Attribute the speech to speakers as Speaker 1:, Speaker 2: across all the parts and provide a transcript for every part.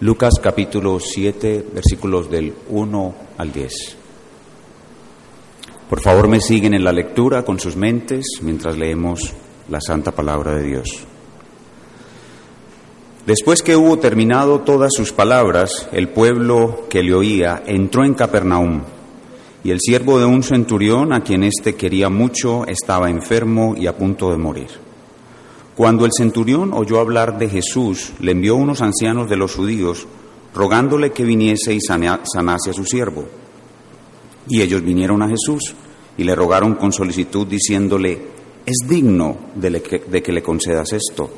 Speaker 1: Lucas capítulo 7, versículos del 1 al 10. Por favor, me siguen en la lectura con sus mentes mientras leemos la santa palabra de Dios. Después que hubo terminado todas sus palabras, el pueblo que le oía entró en Capernaum, y el siervo de un centurión, a quien éste quería mucho, estaba enfermo y a punto de morir. Cuando el centurión oyó hablar de Jesús, le envió unos ancianos de los judíos, rogándole que viniese y sanase a su siervo. Y ellos vinieron a Jesús y le rogaron con solicitud, diciéndole, es digno de, que le concedas esto,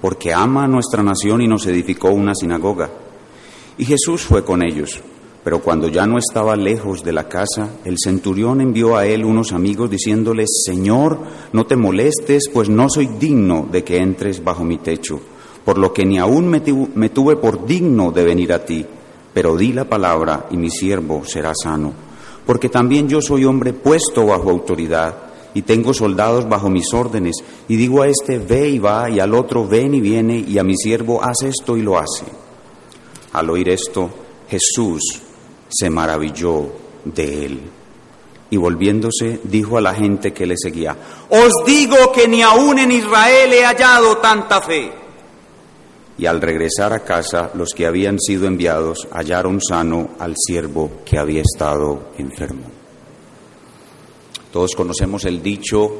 Speaker 1: porque ama a nuestra nación y nos edificó una sinagoga. Y Jesús fue con ellos. Pero cuando ya no estaba lejos de la casa, el centurión envió a él unos amigos diciéndole, Señor, no te molestes, pues no soy digno de que entres bajo mi techo, por lo que ni aún me, me tuve por digno de venir a ti, pero di la palabra y mi siervo será sano. Porque también yo soy hombre puesto bajo autoridad y tengo soldados bajo mis órdenes, y digo a este, ve y va, y al otro, ven y viene, y a mi siervo, haz esto y lo hace. Al oír esto, Jesús se maravilló de él. Y volviéndose, dijo a la gente que le seguía, Os digo que ni aún en Israel he hallado tanta fe. Y al regresar a casa, los que habían sido enviados hallaron sano al siervo que había estado enfermo. Todos conocemos el dicho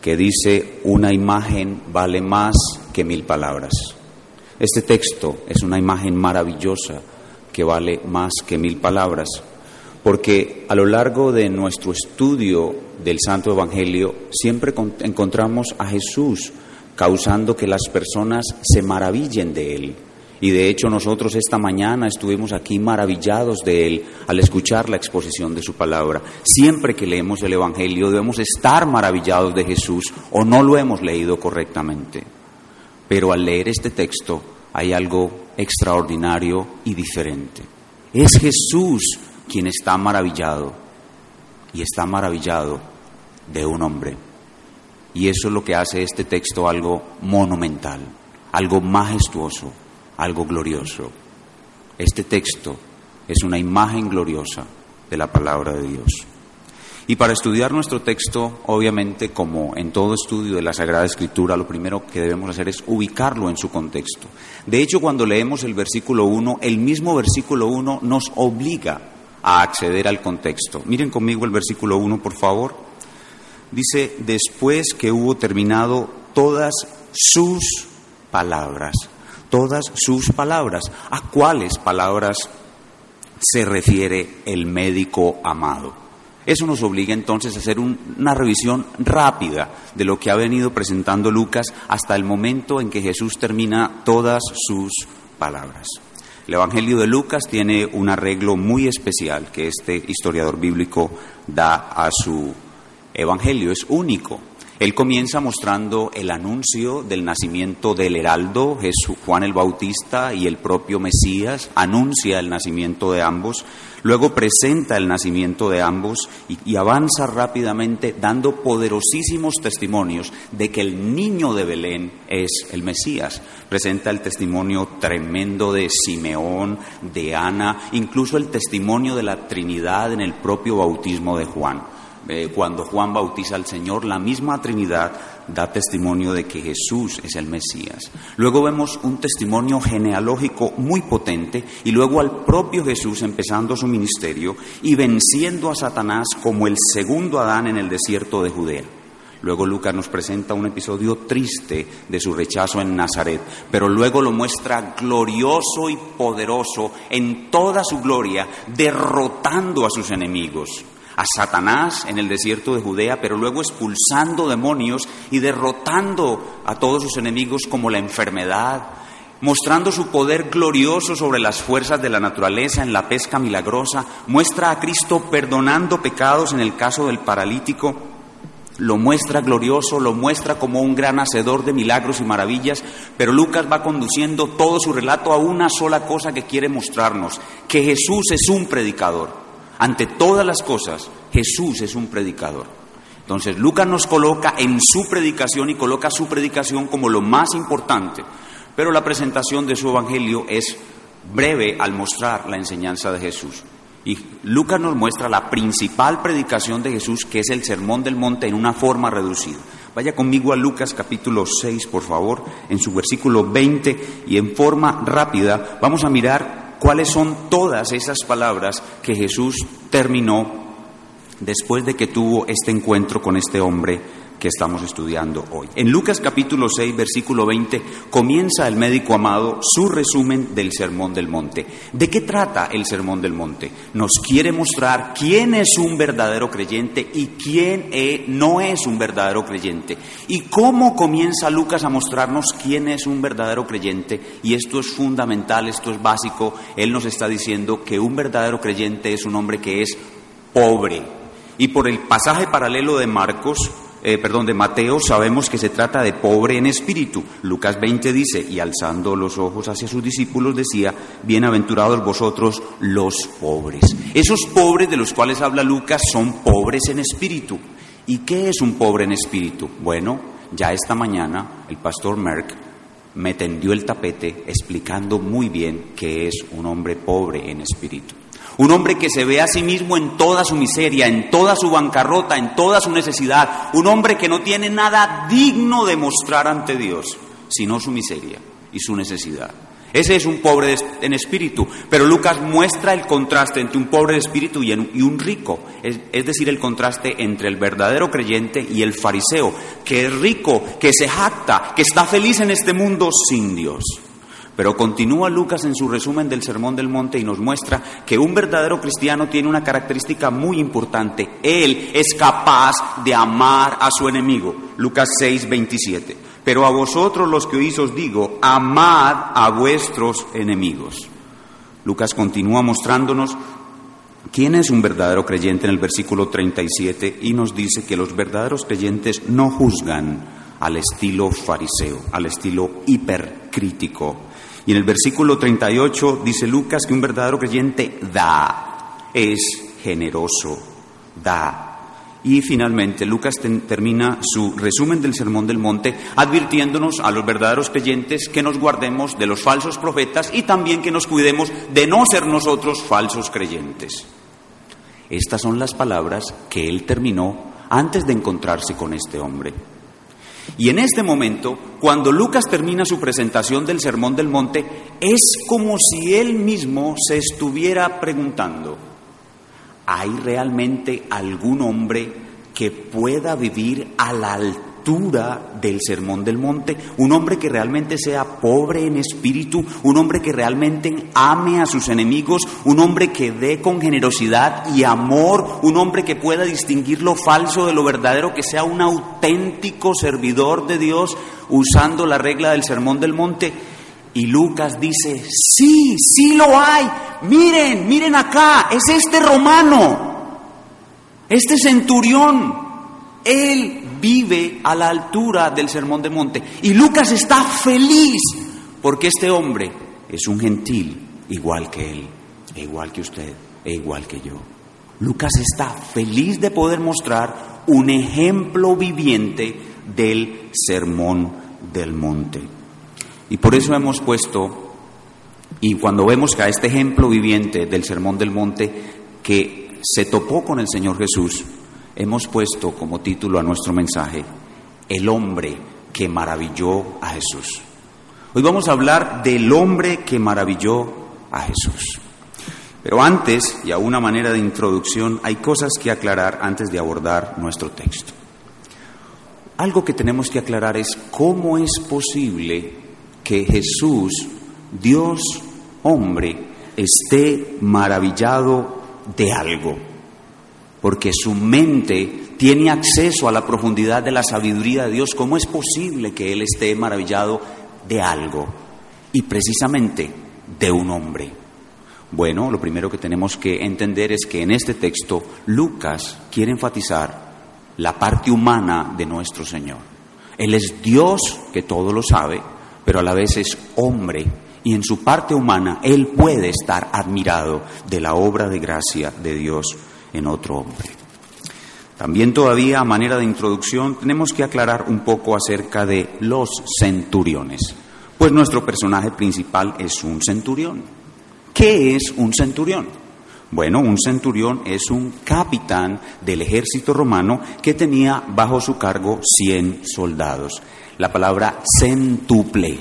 Speaker 1: que dice, una imagen vale más que mil palabras. Este texto es una imagen maravillosa que vale más que mil palabras, porque a lo largo de nuestro estudio del Santo Evangelio siempre encontramos a Jesús causando que las personas se maravillen de Él. Y de hecho nosotros esta mañana estuvimos aquí maravillados de Él al escuchar la exposición de su palabra. Siempre que leemos el Evangelio debemos estar maravillados de Jesús o no lo hemos leído correctamente. Pero al leer este texto hay algo extraordinario y diferente. Es Jesús quien está maravillado y está maravillado de un hombre. Y eso es lo que hace este texto algo monumental, algo majestuoso, algo glorioso. Este texto es una imagen gloriosa de la palabra de Dios. Y para estudiar nuestro texto, obviamente, como en todo estudio de la Sagrada Escritura, lo primero que debemos hacer es ubicarlo en su contexto. De hecho, cuando leemos el versículo 1, el mismo versículo 1 nos obliga a acceder al contexto. Miren conmigo el versículo 1, por favor. Dice, después que hubo terminado todas sus palabras, todas sus palabras. ¿A cuáles palabras se refiere el médico amado? Eso nos obliga entonces a hacer una revisión rápida de lo que ha venido presentando Lucas hasta el momento en que Jesús termina todas sus palabras. El Evangelio de Lucas tiene un arreglo muy especial que este historiador bíblico da a su Evangelio, es único. Él comienza mostrando el anuncio del nacimiento del heraldo, Jesús, Juan el Bautista y el propio Mesías, anuncia el nacimiento de ambos, luego presenta el nacimiento de ambos y, y, avanza rápidamente dando poderosísimos testimonios de que el niño de Belén es el Mesías. Presenta el testimonio tremendo de Simeón, de Ana, incluso el testimonio de la Trinidad en el propio bautismo de Juan. Eh, cuando Juan bautiza al Señor, la misma Trinidad da testimonio de que Jesús es el Mesías. Luego vemos un testimonio genealógico muy potente y luego al propio Jesús empezando su ministerio y venciendo a Satanás como el segundo Adán en el desierto de Judea. Luego Lucas nos presenta un episodio triste de su rechazo en Nazaret, pero luego lo muestra glorioso y poderoso en toda su gloria, derrotando a sus enemigos a Satanás en el desierto de Judea, pero luego expulsando demonios y derrotando a todos sus enemigos como la enfermedad, mostrando su poder glorioso sobre las fuerzas de la naturaleza en la pesca milagrosa, muestra a Cristo perdonando pecados en el caso del paralítico, lo muestra glorioso, lo muestra como un gran hacedor de milagros y maravillas, pero Lucas va conduciendo todo su relato a una sola cosa que quiere mostrarnos, que Jesús es un predicador. Ante todas las cosas, Jesús es un predicador. Entonces, Lucas nos coloca en su predicación y coloca su predicación como lo más importante, pero la presentación de su evangelio es breve al mostrar la enseñanza de Jesús. Y Lucas nos muestra la principal predicación de Jesús, que es el Sermón del Monte, en una forma reducida. Vaya conmigo a Lucas capítulo 6, por favor, en su versículo 20, y en forma rápida vamos a mirar cuáles son todas esas palabras que Jesús terminó después de que tuvo este encuentro con este hombre que estamos estudiando hoy. En Lucas capítulo 6, versículo 20, comienza el médico amado su resumen del Sermón del Monte. ¿De qué trata el Sermón del Monte? Nos quiere mostrar quién es un verdadero creyente y quién eh, no es un verdadero creyente. Y cómo comienza Lucas a mostrarnos quién es un verdadero creyente. Y esto es fundamental, esto es básico. Él nos está diciendo que un verdadero creyente es un hombre que es pobre. Y por el pasaje paralelo de Marcos, eh, perdón, de Mateo, sabemos que se trata de pobre en espíritu. Lucas 20 dice, y alzando los ojos hacia sus discípulos decía, bienaventurados vosotros los pobres. Esos pobres de los cuales habla Lucas son pobres en espíritu. ¿Y qué es un pobre en espíritu? Bueno, ya esta mañana el pastor Merck me tendió el tapete explicando muy bien que es un hombre pobre en espíritu. Un hombre que se ve a sí mismo en toda su miseria, en toda su bancarrota, en toda su necesidad. Un hombre que no tiene nada digno de mostrar ante Dios, sino su miseria y su necesidad. Ese es un pobre en espíritu, pero Lucas muestra el contraste entre un pobre de espíritu y un rico, es, es, decir, el contraste entre el verdadero creyente y el fariseo, que es rico, que se jacta, que está feliz en este mundo sin Dios. Pero continúa Lucas en su resumen del Sermón del Monte y nos muestra que un verdadero cristiano tiene una característica muy importante. Él es capaz de amar a su enemigo. Lucas 6, 27. Pero a vosotros los que oís os digo, amad a vuestros enemigos. Lucas continúa mostrándonos quién es un verdadero creyente en el versículo 37 y nos dice que los verdaderos creyentes no juzgan al estilo fariseo, al estilo hipercrítico y en el versículo 38 dice Lucas que un verdadero creyente da, es generoso, da. Y finalmente Lucas termina su resumen del Sermón del Monte advirtiéndonos a los verdaderos creyentes que nos guardemos de los falsos profetas y también que nos cuidemos de no ser nosotros falsos creyentes. Estas son las palabras que él terminó antes de encontrarse con este hombre. Y en este momento, cuando Lucas termina su presentación del Sermón del Monte, es como si él mismo se estuviera preguntando, ¿hay realmente algún hombre que pueda vivir a la altura? Del Sermón del Monte, un hombre que realmente sea pobre en espíritu, un hombre que realmente ame a sus enemigos, un hombre que dé con generosidad y amor, un hombre que pueda distinguir lo falso de lo verdadero, que sea un auténtico servidor de Dios usando la regla del Sermón del Monte. Y Lucas dice, sí, sí lo hay, miren, miren acá, es este romano, este centurión, él vive a la altura del Sermón de Monte. Y Lucas está feliz porque este hombre es un gentil igual que él, e igual que usted, e igual que yo. Lucas está feliz de poder mostrar un ejemplo viviente del Sermón del Monte. Y por eso hemos puesto, y cuando vemos que a este ejemplo viviente del Sermón del Monte, que se topó con el Señor Jesús, hemos puesto como título a nuestro mensaje, El hombre que maravilló a Jesús. Hoy vamos a hablar del hombre que maravilló a Jesús. Pero antes, y a una manera de introducción, hay cosas que aclarar antes de abordar nuestro texto. Algo que tenemos que aclarar es cómo es posible que Jesús, Dios hombre, esté maravillado de algo porque su mente tiene acceso a la profundidad de la sabiduría de Dios. ¿Cómo es posible que Él esté maravillado de algo? Y precisamente de un hombre. Bueno, lo primero que tenemos que entender es que en este texto Lucas quiere enfatizar la parte humana de nuestro Señor. Él es Dios que todo lo sabe, pero a la vez es hombre y en su parte humana Él puede estar admirado de la obra de gracia de Dios en otro hombre. También todavía a manera de introducción tenemos que aclarar un poco acerca de los centuriones, pues nuestro personaje principal es un centurión. ¿Qué es un centurión? Bueno, un centurión es un capitán del ejército romano que tenía bajo su cargo 100 soldados. La palabra centuple,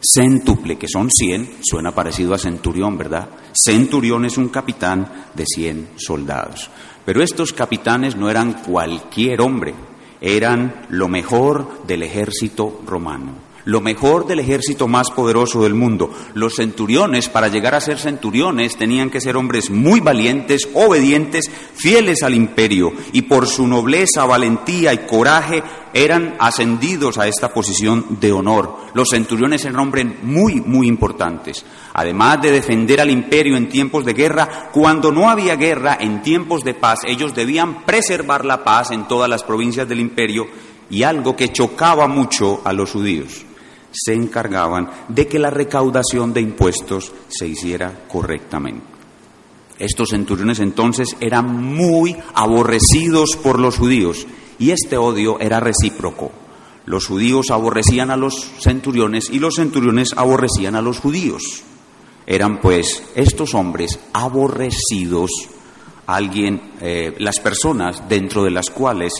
Speaker 1: centuple, que son 100, suena parecido a centurión, ¿verdad? Centurión es un capitán de 100 soldados. Pero estos capitanes no eran cualquier hombre, eran lo mejor del ejército romano lo mejor del ejército más poderoso del mundo. Los centuriones, para llegar a ser centuriones, tenían que ser hombres muy valientes, obedientes, fieles al imperio, y por su nobleza, valentía y coraje eran ascendidos a esta posición de honor. Los centuriones eran hombres muy, muy importantes. Además de defender al imperio en tiempos de guerra, cuando no había guerra, en tiempos de paz, ellos debían preservar la paz en todas las provincias del imperio y algo que chocaba mucho a los judíos se encargaban de que la recaudación de impuestos se hiciera correctamente. Estos centuriones entonces eran muy aborrecidos por los judíos y este odio era recíproco. Los judíos aborrecían a los centuriones y los centuriones aborrecían a los judíos. Eran pues estos hombres aborrecidos, alguien, eh, las personas dentro de las cuales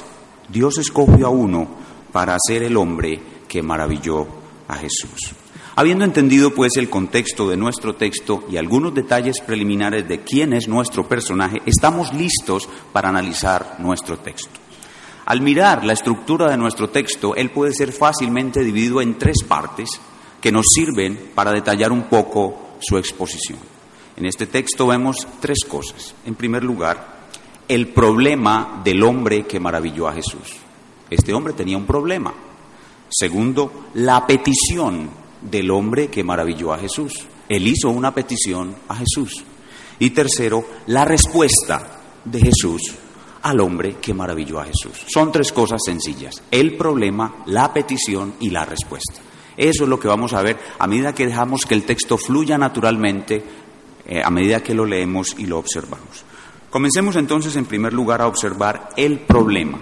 Speaker 1: Dios escogió a uno para ser el hombre que maravilló a Jesús. Habiendo entendido pues el contexto de nuestro texto y algunos detalles preliminares de quién es nuestro personaje, estamos listos para analizar nuestro texto. Al mirar la estructura de nuestro texto, él puede ser fácilmente dividido en tres partes que nos sirven para detallar un poco su exposición. En este texto vemos tres cosas. En primer lugar, el problema del hombre que maravilló a Jesús. Este hombre tenía un problema, Segundo, la petición del hombre que maravilló a Jesús. Él hizo una petición a Jesús. Y tercero, la respuesta de Jesús al hombre que maravilló a Jesús. Son tres cosas sencillas. El problema, la petición y la respuesta. Eso es lo que vamos a ver a medida que dejamos que el texto fluya naturalmente, eh, a medida que lo leemos y lo observamos. Comencemos entonces en primer lugar a observar el problema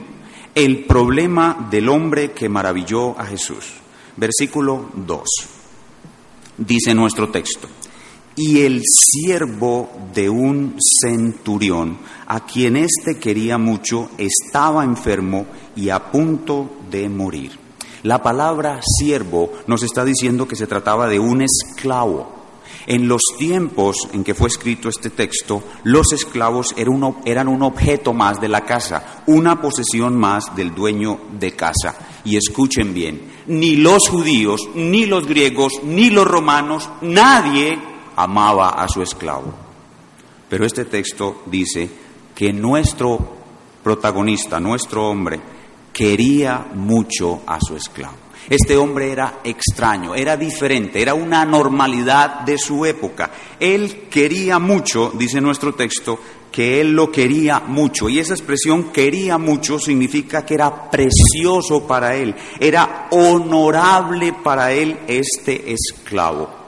Speaker 1: el problema del hombre que maravilló a Jesús. Versículo 2. Dice nuestro texto, y el siervo de un centurión, a quien éste quería mucho, estaba enfermo y a punto de morir. La palabra siervo nos está diciendo que se trataba de un esclavo en los tiempos en que fue escrito este texto, los esclavos eran un objeto más de la casa, una posesión más del dueño de casa. Y escuchen bien, ni los judíos, ni los griegos, ni los romanos, nadie amaba a su esclavo. Pero este texto dice que nuestro protagonista, nuestro hombre, quería mucho a su esclavo. Este hombre era extraño, era diferente, era una normalidad de su época. Él quería mucho, dice nuestro texto, que él lo quería mucho. Y esa expresión quería mucho significa que era precioso para él, era honorable para él este esclavo.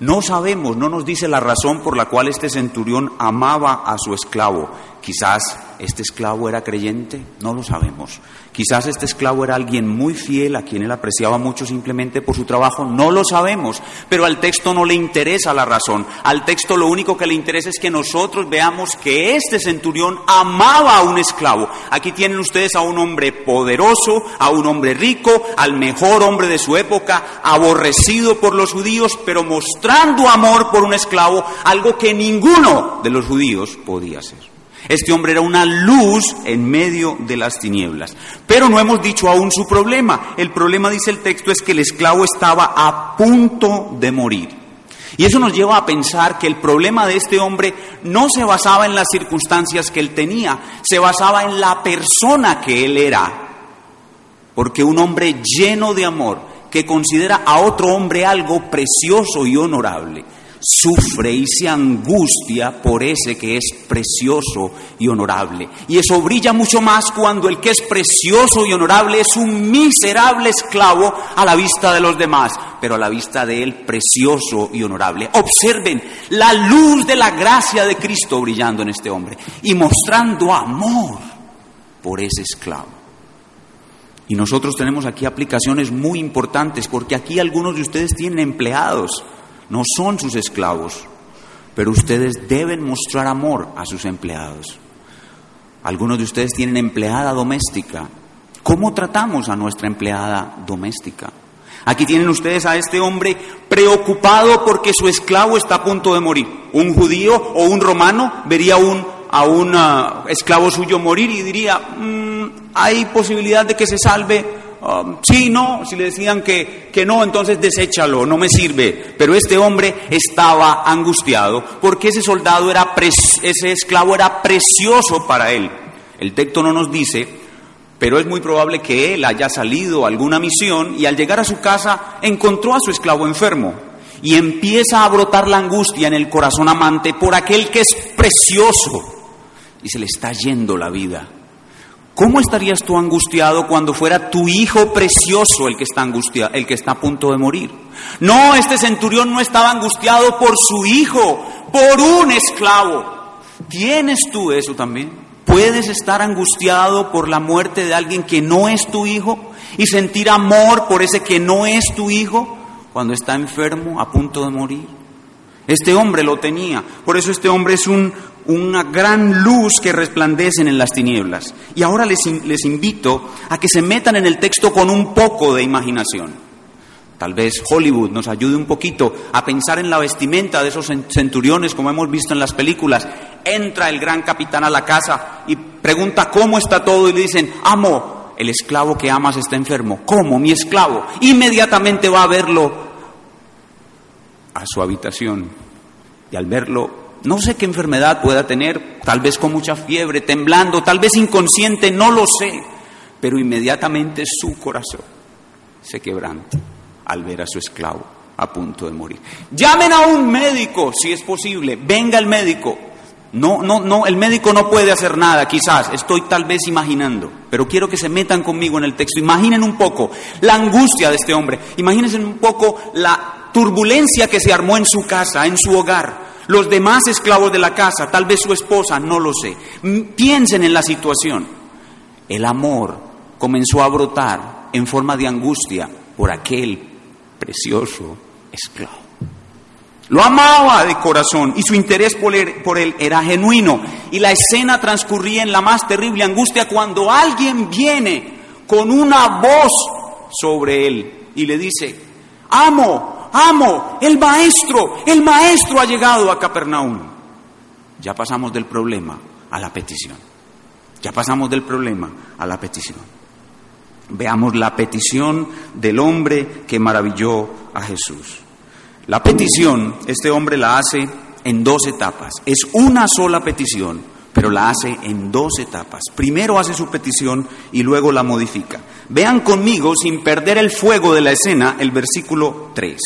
Speaker 1: No sabemos, no nos dice la razón por la cual este centurión amaba a su esclavo. Quizás este esclavo era creyente, no lo sabemos. Quizás este esclavo era alguien muy fiel a quien él apreciaba mucho simplemente por su trabajo, no lo sabemos, pero al texto no le interesa la razón. Al texto lo único que le interesa es que nosotros veamos que este centurión amaba a un esclavo. Aquí tienen ustedes a un hombre poderoso, a un hombre rico, al mejor hombre de su época, aborrecido por los judíos, pero mostrando amor por un esclavo, algo que ninguno de los judíos podía hacer. Este hombre era una luz en medio de las tinieblas. Pero no hemos dicho aún su problema. El problema, dice el texto, es que el esclavo estaba a punto de morir. Y eso nos lleva a pensar que el problema de este hombre no se basaba en las circunstancias que él tenía, se basaba en la persona que él era. Porque un hombre lleno de amor, que considera a otro hombre algo precioso y honorable, sufre y se angustia por ese que es precioso y honorable. Y eso brilla mucho más cuando el que es precioso y honorable es un miserable esclavo a la vista de los demás, pero a la vista de él precioso y honorable. Observen la luz de la gracia de Cristo brillando en este hombre y mostrando amor por ese esclavo. Y nosotros tenemos aquí aplicaciones muy importantes porque aquí algunos de ustedes tienen empleados no son sus esclavos. pero ustedes deben mostrar amor a sus empleados. Algunos de ustedes tienen empleada doméstica. ¿Cómo tratamos a nuestra empleada doméstica? Aquí tienen ustedes a este hombre preocupado porque su esclavo está a punto de morir. Un judío o un romano vería un, a un ah, esclavo suyo morir y diría, mm, hay posibilidad de que se salve. Um, sí, no, si le decían que, que no, entonces deséchalo, no me sirve. Pero este hombre estaba angustiado porque ese soldado era, ese esclavo era precioso para él. El texto no nos dice pero es muy probable que él haya salido a alguna misión y al llegar a su casa encontró a su esclavo enfermo y empieza a brotar la angustia en el corazón amante por aquel que es precioso y se le está yendo la vida. ¿Cómo estarías tú angustiado cuando fuera tu hijo precioso el que está angustiado, el que está a punto de morir? No, este centurión no estaba angustiado por su hijo, por un esclavo. ¿Tienes tú eso también? ¿Puedes estar angustiado por la muerte de alguien que no es tu hijo y sentir amor por ese que no es tu hijo cuando está enfermo, a punto de morir? Este hombre lo tenía. Por eso este hombre es un, una gran luz que resplandece en las tinieblas. Y ahora les, les invito a que se metan en el texto con un poco de imaginación. Tal vez Hollywood nos ayude un poquito a pensar en la vestimenta de esos centuriones como hemos visto en las películas. Entra el gran capitán a la casa y pregunta cómo está todo y le dicen, amo, el esclavo que amas está enfermo. ¿Cómo? Mi esclavo. Inmediatamente va a verlo a su habitación y al verlo, no sé qué enfermedad pueda tener, tal vez con mucha fiebre, temblando, tal vez inconsciente, no lo sé, pero inmediatamente su corazón se quebranta al ver a su esclavo a punto de morir. Llamen a un médico, si es posible, venga el médico. No, no, no, el médico no puede hacer nada, quizás, estoy tal vez imaginando, pero quiero que se metan conmigo en el texto. Imaginen un poco la angustia de este hombre, imagínense un poco la turbulencia que se armó en su casa, en su hogar, los demás esclavos de la casa, tal vez su esposa, no lo sé. Piensen en la situación. El amor comenzó a brotar en forma de angustia por aquel precioso esclavo. Lo amaba de corazón y su interés por él, era genuino. Y la escena transcurría en la más terrible angustia cuando alguien viene con una voz sobre él y le dice, amo, amo, el maestro, el maestro ha llegado a Capernaum. Ya pasamos del problema a la petición. Ya pasamos del problema a la petición. Veamos la petición del hombre que maravilló a Jesús. La petición, este hombre la hace en dos etapas. Es una sola petición, pero la hace en dos etapas. Primero hace su petición y luego la modifica. Vean conmigo, sin perder el fuego de la escena, el versículo 3.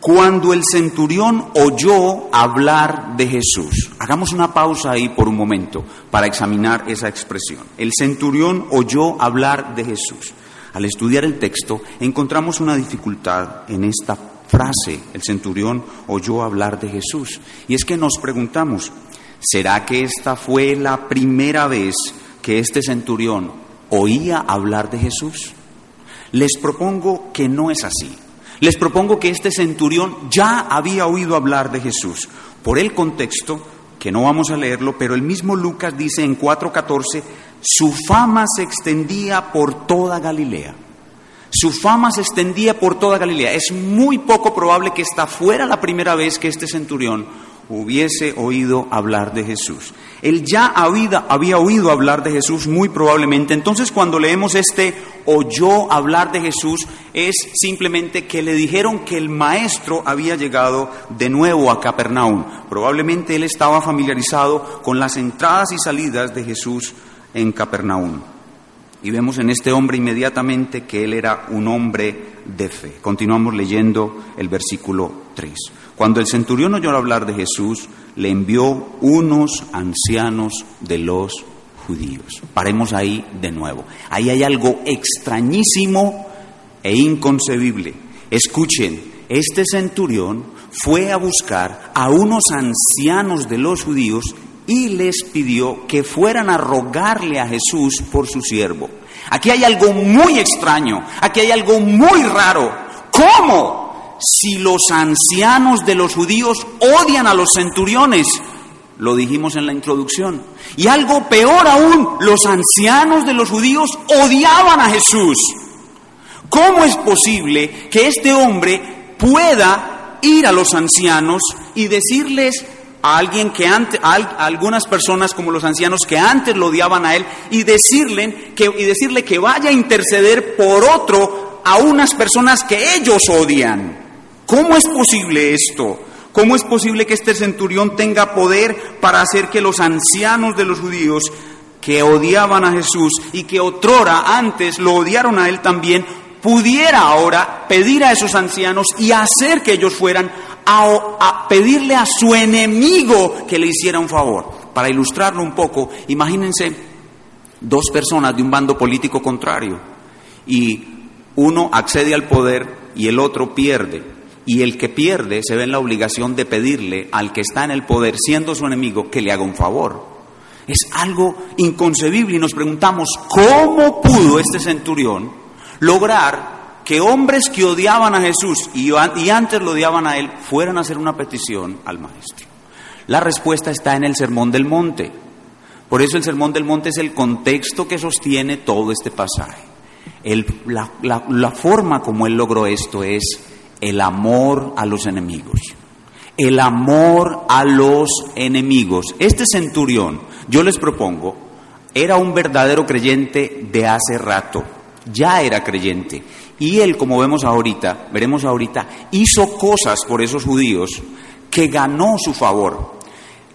Speaker 1: Cuando el centurión oyó hablar de Jesús, hagamos una pausa ahí por un momento para examinar esa expresión. El centurión oyó hablar de Jesús. Al estudiar el texto encontramos una dificultad en esta frase, el centurión oyó hablar de Jesús. Y es que nos preguntamos, ¿será que esta fue la primera vez que este centurión oía hablar de Jesús? Les propongo que no es así. Les propongo que este centurión ya había oído hablar de Jesús. Por el contexto, que no vamos a leerlo, pero el mismo Lucas dice en 4.14, su fama se extendía por toda Galilea. Su fama se extendía por toda Galilea. Es muy poco probable que esta fuera la primera vez que este centurión hubiese oído hablar de Jesús. Él ya había, oído hablar de Jesús muy probablemente. Entonces cuando leemos este oyó hablar de Jesús es simplemente que le dijeron que el maestro había llegado de nuevo a Capernaum. Probablemente él estaba familiarizado con las entradas y salidas de Jesús en Capernaum. Y vemos en este hombre inmediatamente que él era un hombre de fe. Continuamos leyendo el versículo 3. Cuando el centurión oyó hablar de Jesús, le envió unos ancianos de los judíos. Paremos ahí de nuevo. Ahí hay algo extrañísimo e inconcebible. Escuchen, este centurión fue a buscar a unos ancianos de los judíos y les pidió que fueran a rogarle a Jesús por su siervo. Aquí hay algo muy extraño, aquí hay algo muy raro. ¿Cómo? Si los ancianos de los judíos odian a los centuriones, lo dijimos en la introducción, y algo peor aún, los ancianos de los judíos odiaban a Jesús. ¿Cómo es posible que este hombre pueda ir a los ancianos y decirles a alguien que antes, a algunas personas como los ancianos que antes lo odiaban a él y decirle que, y decirle que vaya a interceder por otro a unas personas que ellos odian. ¿Cómo es posible esto? ¿Cómo es posible que este centurión tenga poder para hacer que los ancianos de los judíos que odiaban a Jesús y que otrora antes lo odiaron a él también, pudiera ahora pedir a esos ancianos y hacer que ellos fueran a, pedirle a su enemigo que le hiciera un favor. Para ilustrarlo un poco, imagínense dos personas de un bando político contrario y uno accede al poder y el otro pierde. Y el que pierde se ve en la obligación de pedirle al que está en el poder, siendo su enemigo, que le haga un favor. Es algo inconcebible y nos preguntamos, ¿cómo pudo este centurión lograr que hombres que odiaban a Jesús y, antes lo odiaban a él fueran a hacer una petición al maestro. La respuesta está en el Sermón del Monte. Por eso el Sermón del Monte es el contexto que sostiene todo este pasaje. la, forma como él logró esto es el amor a los enemigos. El amor a los enemigos. Este centurión, yo les propongo, era un verdadero creyente de hace rato. Ya era creyente y él, como vemos ahorita, veremos ahorita, hizo cosas por esos judíos que ganó su favor.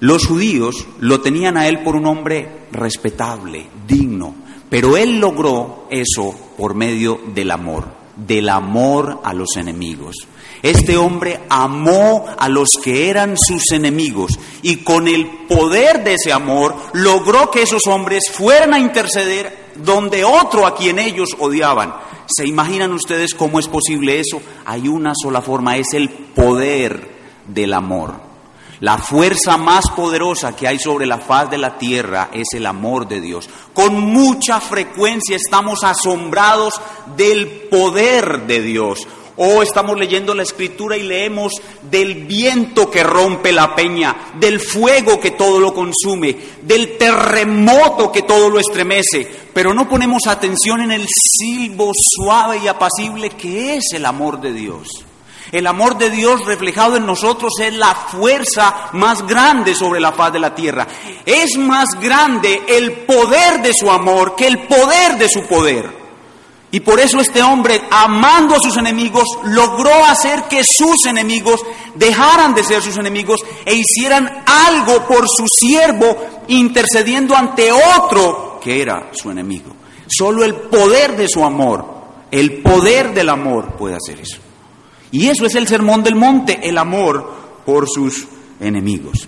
Speaker 1: Los judíos lo tenían a él por un hombre respetable, digno, pero él logró eso por medio del amor, del amor a los enemigos. Este hombre amó a los que eran sus enemigos y con el poder de ese amor logró que esos hombres fueran a interceder donde otro a quien ellos odiaban. ¿Se imaginan ustedes cómo es posible eso? Hay una sola forma, es el poder del amor. La fuerza más poderosa que hay sobre la faz de la tierra es el amor de Dios. Con mucha frecuencia estamos asombrados del poder de Dios. O estamos leyendo la escritura y leemos del viento que rompe la peña, del fuego que todo lo consume, del terremoto que todo lo estremece, pero no ponemos atención en el silbo suave y apacible que es el amor de Dios. El amor de Dios reflejado en nosotros es la fuerza más grande sobre la faz de la tierra. Es más grande el poder de su amor que el poder de su poder. Y por eso este hombre, amando a sus enemigos, logró hacer que sus enemigos dejaran de ser sus enemigos e hicieran algo por su siervo, intercediendo ante otro que era su enemigo. Solo el poder de su amor, el poder del amor puede hacer eso. Y eso es el sermón del monte, el amor por sus enemigos.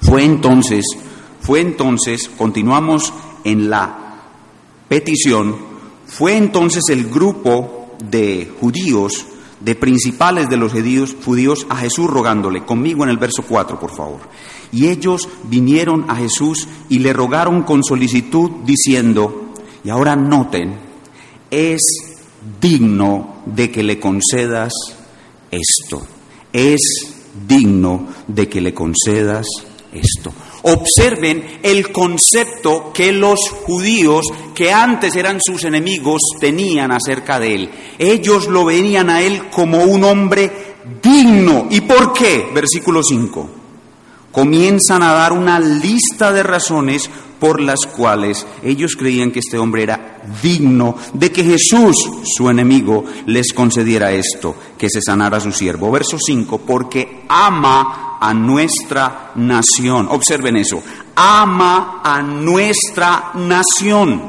Speaker 1: Fue entonces, fue entonces, continuamos en la petición fue entonces el grupo de judíos, de principales de los judíos, a Jesús rogándole, conmigo en el verso 4, por favor. Y ellos vinieron a Jesús y le rogaron con solicitud, diciendo, y ahora noten, es digno de que le concedas esto, es digno de que le concedas esto. Observen el concepto que los judíos, que antes eran sus enemigos, tenían acerca de él. Ellos lo veían a él como un hombre digno. ¿Y por qué? Versículo 5. Comienzan a dar una lista de razones por las cuales ellos creían que este hombre era digno de que Jesús, su enemigo, les concediera esto, que se sanara su siervo. Verso 5, porque ama a nuestra nación. Observen eso, ama a nuestra nación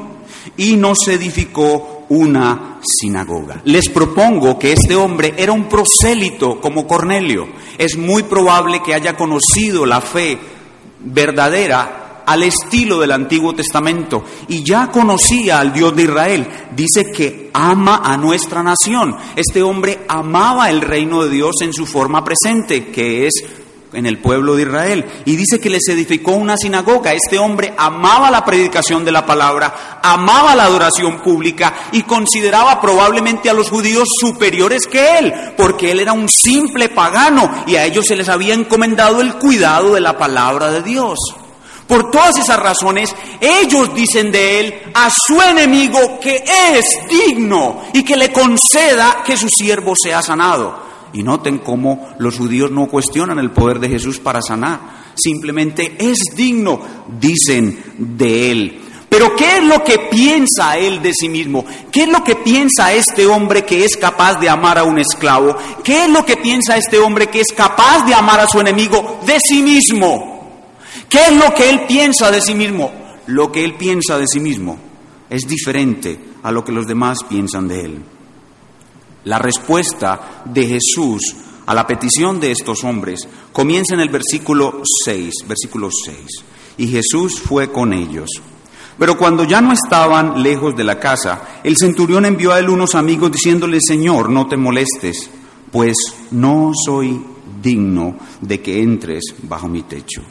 Speaker 1: y nos edificó una sinagoga. Les propongo que este hombre era un prosélito como Cornelio. Es muy probable que haya conocido la fe verdadera al estilo del Antiguo Testamento y ya conocía al Dios de Israel. Dice que ama a nuestra nación. Este hombre amaba el reino de Dios en su forma presente, que es en el pueblo de Israel. Y dice que les edificó una sinagoga. Este hombre amaba la predicación de la palabra, amaba la adoración pública y consideraba probablemente a los judíos superiores que él, porque él era un simple pagano y a ellos se les había encomendado el cuidado de la palabra de Dios. Por todas esas razones, ellos dicen de él a su enemigo que es digno y que le conceda que su siervo sea sanado. Y noten cómo los judíos no cuestionan el poder de Jesús para sanar. Simplemente es digno, dicen de él. Pero ¿qué es lo que piensa él de sí mismo? ¿Qué es lo que piensa este hombre que es capaz de amar a un esclavo? ¿Qué es lo que piensa este hombre que es capaz de amar a su enemigo de sí mismo? ¿Qué es lo que él piensa de sí mismo? Lo que él piensa de sí mismo es diferente a lo que los demás piensan de él. La respuesta de Jesús a la petición de estos hombres comienza en el versículo 6, versículo 6. Y Jesús fue con ellos. Pero cuando ya no estaban lejos de la casa, el centurión envió a él unos amigos diciéndole, Señor, no te molestes, pues no soy digno de que entres bajo mi techo,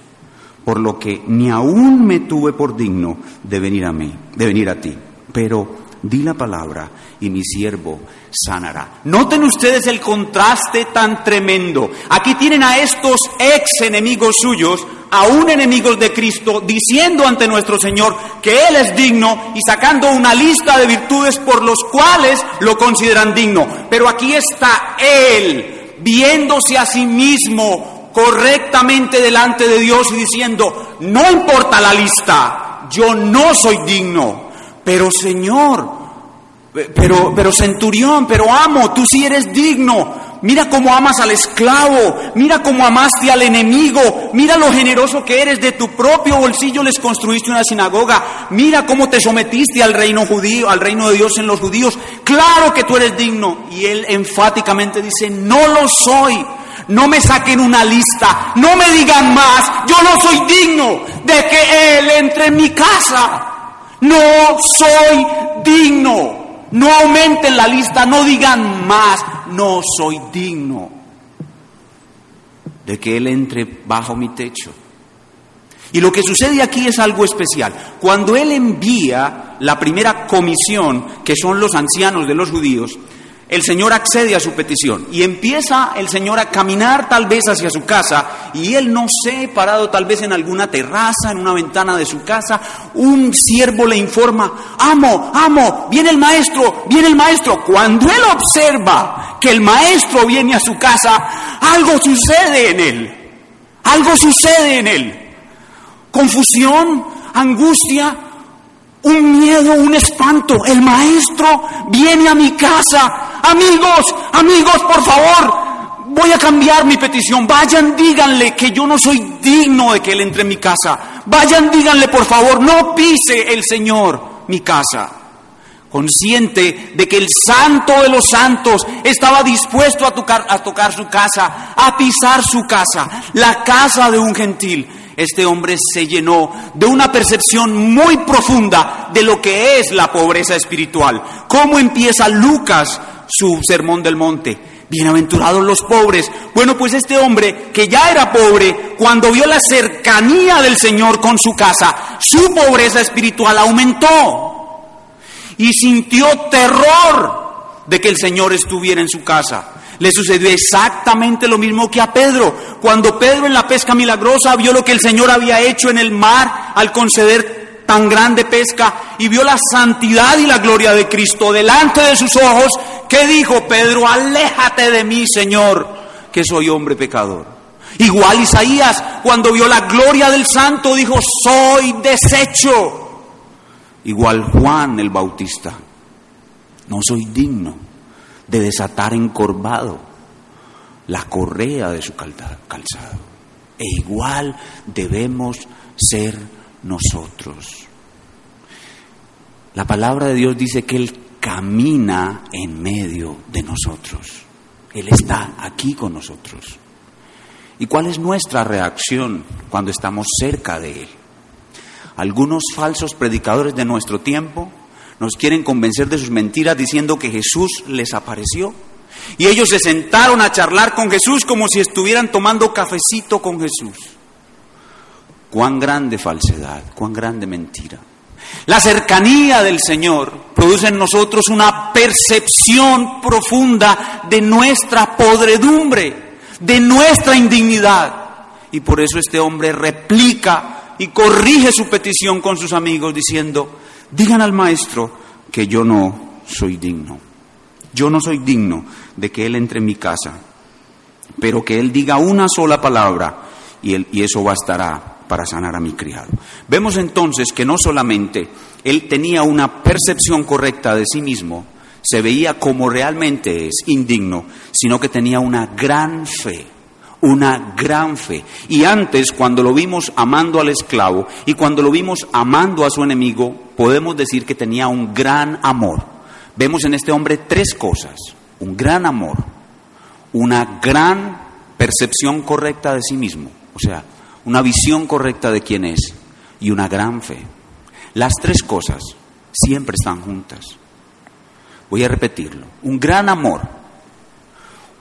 Speaker 1: por lo que ni aún me tuve por digno de venir a mí, de venir a ti. Pero di la palabra y mi siervo sanará. Noten ustedes el contraste tan tremendo. Aquí tienen a estos ex enemigos suyos, aún enemigos de Cristo, diciendo ante nuestro Señor que Él es digno y sacando una lista de virtudes por los cuales lo consideran digno. Pero aquí está Él viéndose a sí mismo correctamente delante de Dios y diciendo, no importa la lista, yo no soy digno pero Señor, pero, pero centurión, pero amo, tú sí eres digno. Mira cómo amas al esclavo, mira cómo amaste al enemigo, mira lo generoso que eres, de tu propio bolsillo les construiste una sinagoga, mira cómo te sometiste al reino judío, al reino de Dios en los judíos. Claro que tú eres digno. Y él enfáticamente dice, no lo soy. No me saquen una lista, no me digan más, yo no soy digno de que Él entre en mi casa. No soy digno. No aumenten la lista, no digan más. No soy digno de que Él entre bajo mi techo. Y lo que sucede aquí es algo especial. Cuando Él envía la primera comisión, que son los ancianos de los judíos, el Señor accede a su petición y empieza el Señor a caminar tal vez hacia su casa y él no sé, parado tal vez en alguna terraza, en una ventana de su casa, un siervo le informa, amo, amo, viene el maestro, viene el maestro. Cuando él observa que el maestro viene a su casa, algo sucede en él, algo sucede en él. Confusión, angustia, un miedo, un espanto. El maestro viene a mi casa amigos, amigos, por favor, voy a cambiar mi petición. Vayan, díganle que yo no soy digno de que Él entre en mi casa. Vayan, díganle, por favor, no pise el Señor mi casa. Consciente de que el santo de los santos estaba dispuesto a tocar, a tocar su casa, a pisar su casa, la casa de un gentil este hombre se llenó de una percepción muy profunda de lo que es la pobreza espiritual. ¿Cómo empieza Lucas su sermón del monte. Bienaventurados los pobres. Bueno, pues este hombre que ya era pobre, cuando vio la cercanía del Señor con su casa, su pobreza espiritual aumentó y sintió terror de que el Señor estuviera en su casa. Le sucedió exactamente lo mismo que a Pedro. Cuando Pedro en la pesca milagrosa vio lo que el Señor había hecho en el mar al conceder tan grande pesca y vio la santidad y la gloria de Cristo delante de sus ojos, ¿qué dijo Pedro? Aléjate de mí, Señor, que soy hombre pecador. Igual Isaías, cuando vio la gloria del santo, dijo, soy deshecho. Igual Juan el Bautista, no soy digno de desatar encorvado la correa de su calzado. E igual debemos ser nosotros. La palabra de Dios dice que Él camina en medio de nosotros. Él está aquí con nosotros. ¿Y cuál es nuestra reacción cuando estamos cerca de Él? Algunos falsos predicadores de nuestro tiempo nos quieren convencer de sus mentiras diciendo que Jesús les apareció Y ellos se sentaron a charlar con Jesús como si estuvieran tomando cafecito con Jesús. Cuán grande falsedad, cuán grande mentira. La cercanía del Señor produce en nosotros una percepción profunda de nuestra podredumbre, de nuestra indignidad. Y por eso este hombre replica y corrige su petición con sus amigos diciendo, digan al maestro que yo no soy digno. Yo no soy digno de que Él entre en mi casa, pero que Él diga una sola palabra y, y eso bastará para sanar a mi criado. Vemos entonces que no solamente él tenía una percepción correcta de sí mismo, se veía como realmente es indigno, sino que tenía una gran fe, una gran fe. Y antes, cuando lo vimos amando al esclavo y cuando lo vimos amando a su enemigo, podemos decir que tenía un gran amor. Vemos en este hombre tres cosas, un gran amor, una gran percepción correcta de sí mismo, o sea, una visión correcta de quién es y una gran fe. Las tres cosas siempre están juntas. Voy a repetirlo. Un gran amor,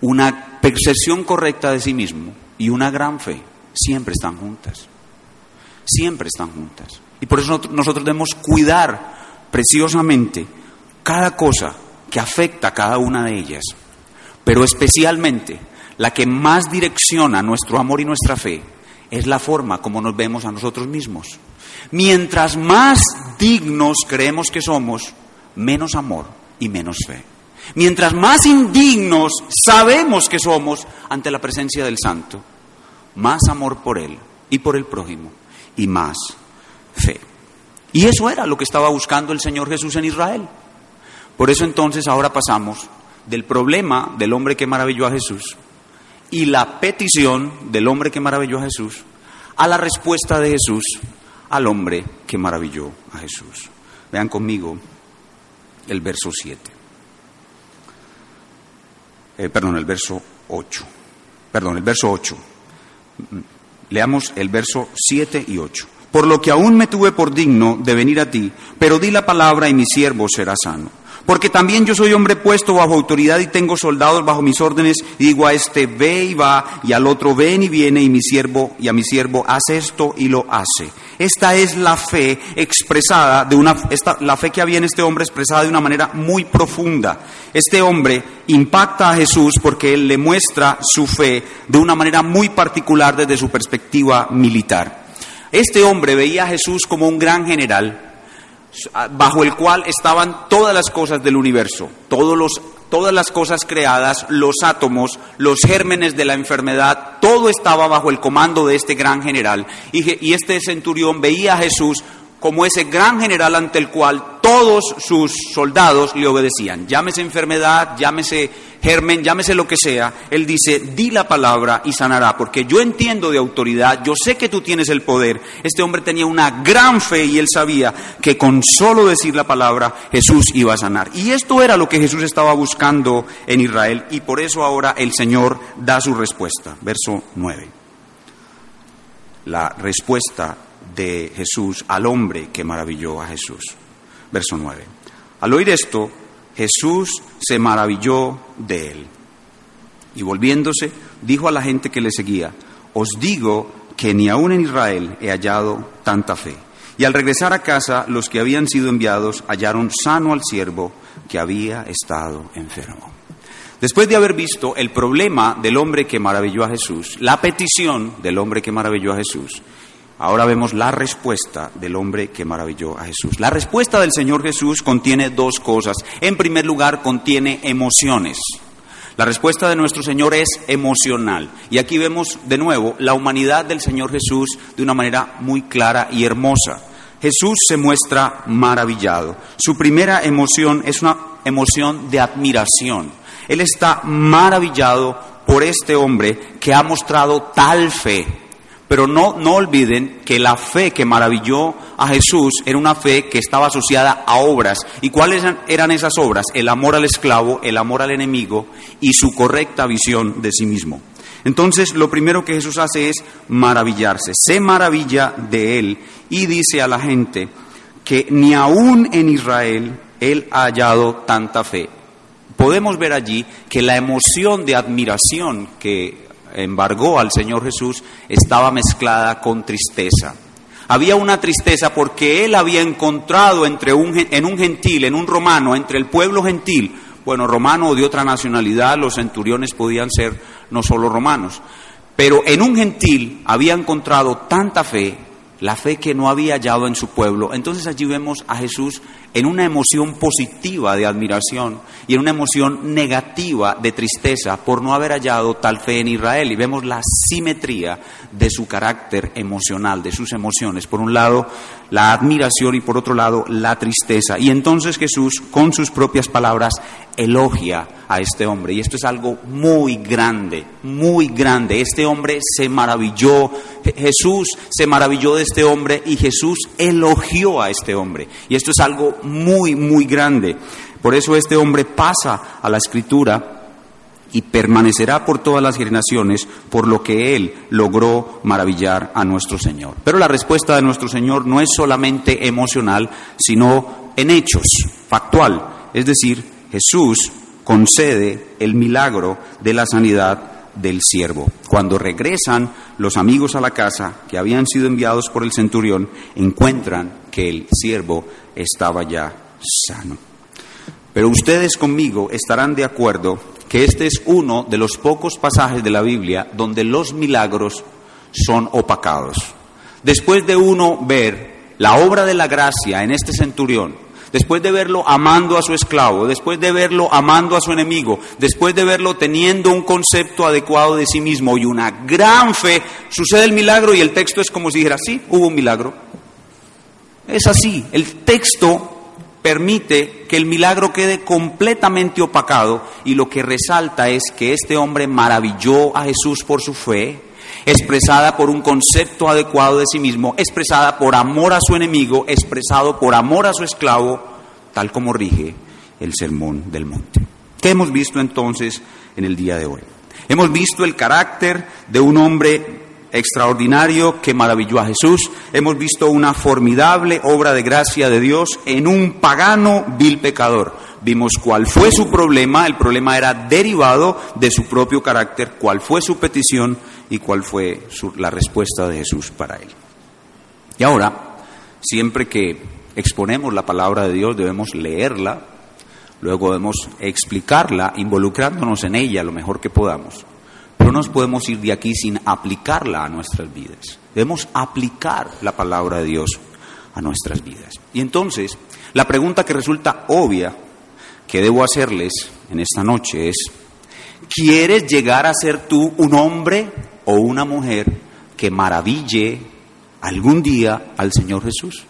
Speaker 1: una percepción correcta de sí mismo y una gran fe siempre están juntas. Siempre están juntas. Y por eso nosotros debemos cuidar preciosamente cada cosa que afecta a cada una de ellas, pero especialmente la que más direcciona nuestro amor y nuestra fe es la forma como nos vemos a nosotros mismos. Mientras más dignos creemos que somos, menos amor y menos fe. Mientras más indignos sabemos que somos ante la presencia del Santo, más amor por Él y por el prójimo y más fe. Y eso era lo que estaba buscando el Señor Jesús en Israel. Por eso entonces ahora pasamos del problema del hombre que maravilló a Jesús y la petición del hombre que maravilló a Jesús a la respuesta de Jesús al hombre que maravilló a Jesús. Vean conmigo el verso 7. Eh, perdón, el verso 8. Perdón, el verso 8. Leamos el verso 7 y 8. Por lo que aún me tuve por digno de venir a ti, pero di la palabra y mi siervo será sano. Porque también yo soy hombre puesto bajo autoridad y tengo soldados bajo mis órdenes, y digo a este ve y va, y al otro ven y viene, y mi siervo, y a mi siervo hace esto y lo hace. Esta es la fe expresada de una, esta, la fe que había en este hombre expresada de una manera muy profunda. Este hombre impacta a Jesús porque él le muestra su fe de una manera muy particular desde su perspectiva militar. Este hombre veía a Jesús como un gran general, bajo el cual estaban todas las cosas del universo, todos los, todas las cosas creadas, los átomos, los gérmenes de la enfermedad, todo estaba bajo el comando de este gran general. Y, y este centurión veía a Jesús como ese gran general ante el cual todos sus soldados le obedecían. Llámese enfermedad, llámese germen, llámese lo que sea. Él dice, di la palabra y sanará, porque yo entiendo de autoridad, yo sé que tú tienes el poder. Este hombre tenía una gran fe y él sabía que con solo decir la palabra Jesús iba a sanar. Y esto era lo que Jesús estaba buscando en Israel y por eso ahora el Señor da su respuesta. Verso 9. La respuesta de Jesús al hombre que maravilló a Jesús. Verso 9. Al oír esto, Jesús se maravilló de él. Y volviéndose, dijo a la gente que le seguía, os digo que ni aún en Israel he hallado tanta fe. Y al regresar a casa, los que habían sido enviados hallaron sano al siervo que había estado enfermo. Después de haber visto el problema del hombre que maravilló a Jesús, la petición del hombre que maravilló a Jesús, Ahora vemos la respuesta del hombre que maravilló a Jesús. La respuesta del Señor Jesús contiene dos cosas. En primer lugar, contiene emociones. La respuesta de nuestro Señor es emocional. Y aquí vemos de nuevo la humanidad del Señor Jesús de una manera muy clara y hermosa. Jesús se muestra maravillado. Su primera emoción es una emoción de admiración. Él está maravillado por este hombre que ha mostrado tal fe, pero no, no olviden que la fe que maravilló a Jesús era una fe que estaba asociada a obras. ¿Y cuáles eran esas obras? El amor al esclavo, el amor al enemigo y su correcta visión de sí mismo. Entonces, lo primero que Jesús hace es maravillarse. Se maravilla de él y dice a la gente que ni aún en Israel él ha hallado tanta fe. podemos ver allí que la emoción de admiración que embargó al Señor Jesús estaba mezclada con tristeza. Había una tristeza porque él había encontrado entre un, en un gentil, en un romano, entre el pueblo gentil, bueno, romano o de otra nacionalidad, los centuriones podían ser no solo romanos, pero en un gentil había encontrado tanta fe, la fe que no había hallado en su pueblo. Entonces allí vemos a Jesús en una emoción positiva de admiración y en una emoción negativa de tristeza por no haber hallado tal fe en Israel. Y vemos la simetría de su carácter emocional, de sus emociones. Por un lado, la admiración y por otro lado, la tristeza. Y entonces Jesús, con sus propias palabras, elogia a este hombre. Y esto es algo muy grande, muy grande. Este hombre se maravilló, Jesús se maravilló de este hombre y Jesús elogió a este hombre. Y esto es algo muy, muy grande. Por eso este hombre pasa a la escritura y permanecerá por todas las generaciones por lo que Él logró maravillar a nuestro Señor. Pero la respuesta de nuestro Señor no es solamente emocional, sino en hechos, factual. Es decir, Jesús concede el milagro de la sanidad del siervo. Cuando regresan los amigos a la casa que habían sido enviados por el centurión, encuentran que el siervo estaba ya sano. Pero ustedes conmigo estarán de acuerdo que este es uno de los pocos pasajes de la Biblia donde los milagros son opacados. Después de uno ver la obra de la gracia en este centurión, después de verlo amando a su esclavo, después de verlo amando a su enemigo, después de verlo teniendo un concepto adecuado de sí mismo y una gran fe, sucede el milagro y el texto es como si dijera, sí, hubo un milagro. Es así, el texto permite que el milagro quede completamente opacado y lo que resalta es que este hombre maravilló a Jesús por su fe, expresada por un concepto adecuado de sí mismo, expresada por amor a su enemigo, expresado por amor a su esclavo, tal como rige el sermón del monte. ¿Qué hemos visto entonces en el día de hoy? Hemos visto el carácter de un hombre extraordinario que maravilló a Jesús. Hemos visto una formidable obra de gracia de Dios en un pagano vil pecador. Vimos cuál fue su problema, el problema era derivado de su propio carácter, cuál fue su petición y cuál fue la respuesta de Jesús para él. Y ahora, siempre que exponemos la palabra de Dios debemos leerla, luego debemos explicarla, involucrándonos en ella lo mejor que podamos. No nos podemos ir de aquí sin aplicarla a nuestras vidas. Debemos aplicar la palabra de Dios a nuestras vidas. Y entonces, la pregunta que resulta obvia que debo hacerles en esta noche es, ¿quieres llegar a ser tú un hombre o una mujer que maraville algún día al Señor Jesús?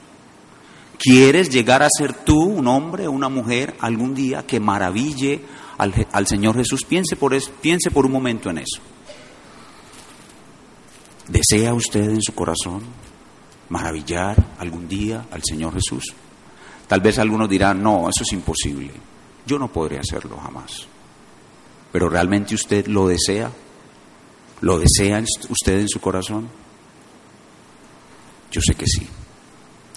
Speaker 1: ¿Quieres llegar a ser tú un hombre o una mujer algún día que maraville al, Señor Jesús. Piense por, piense por un momento en eso. ¿Desea usted en su corazón maravillar algún día al Señor Jesús? Tal vez algunos dirán, no, eso es imposible. Yo no podré hacerlo jamás. Pero ¿realmente usted lo desea? ¿Lo desea usted en su corazón? Yo sé que sí.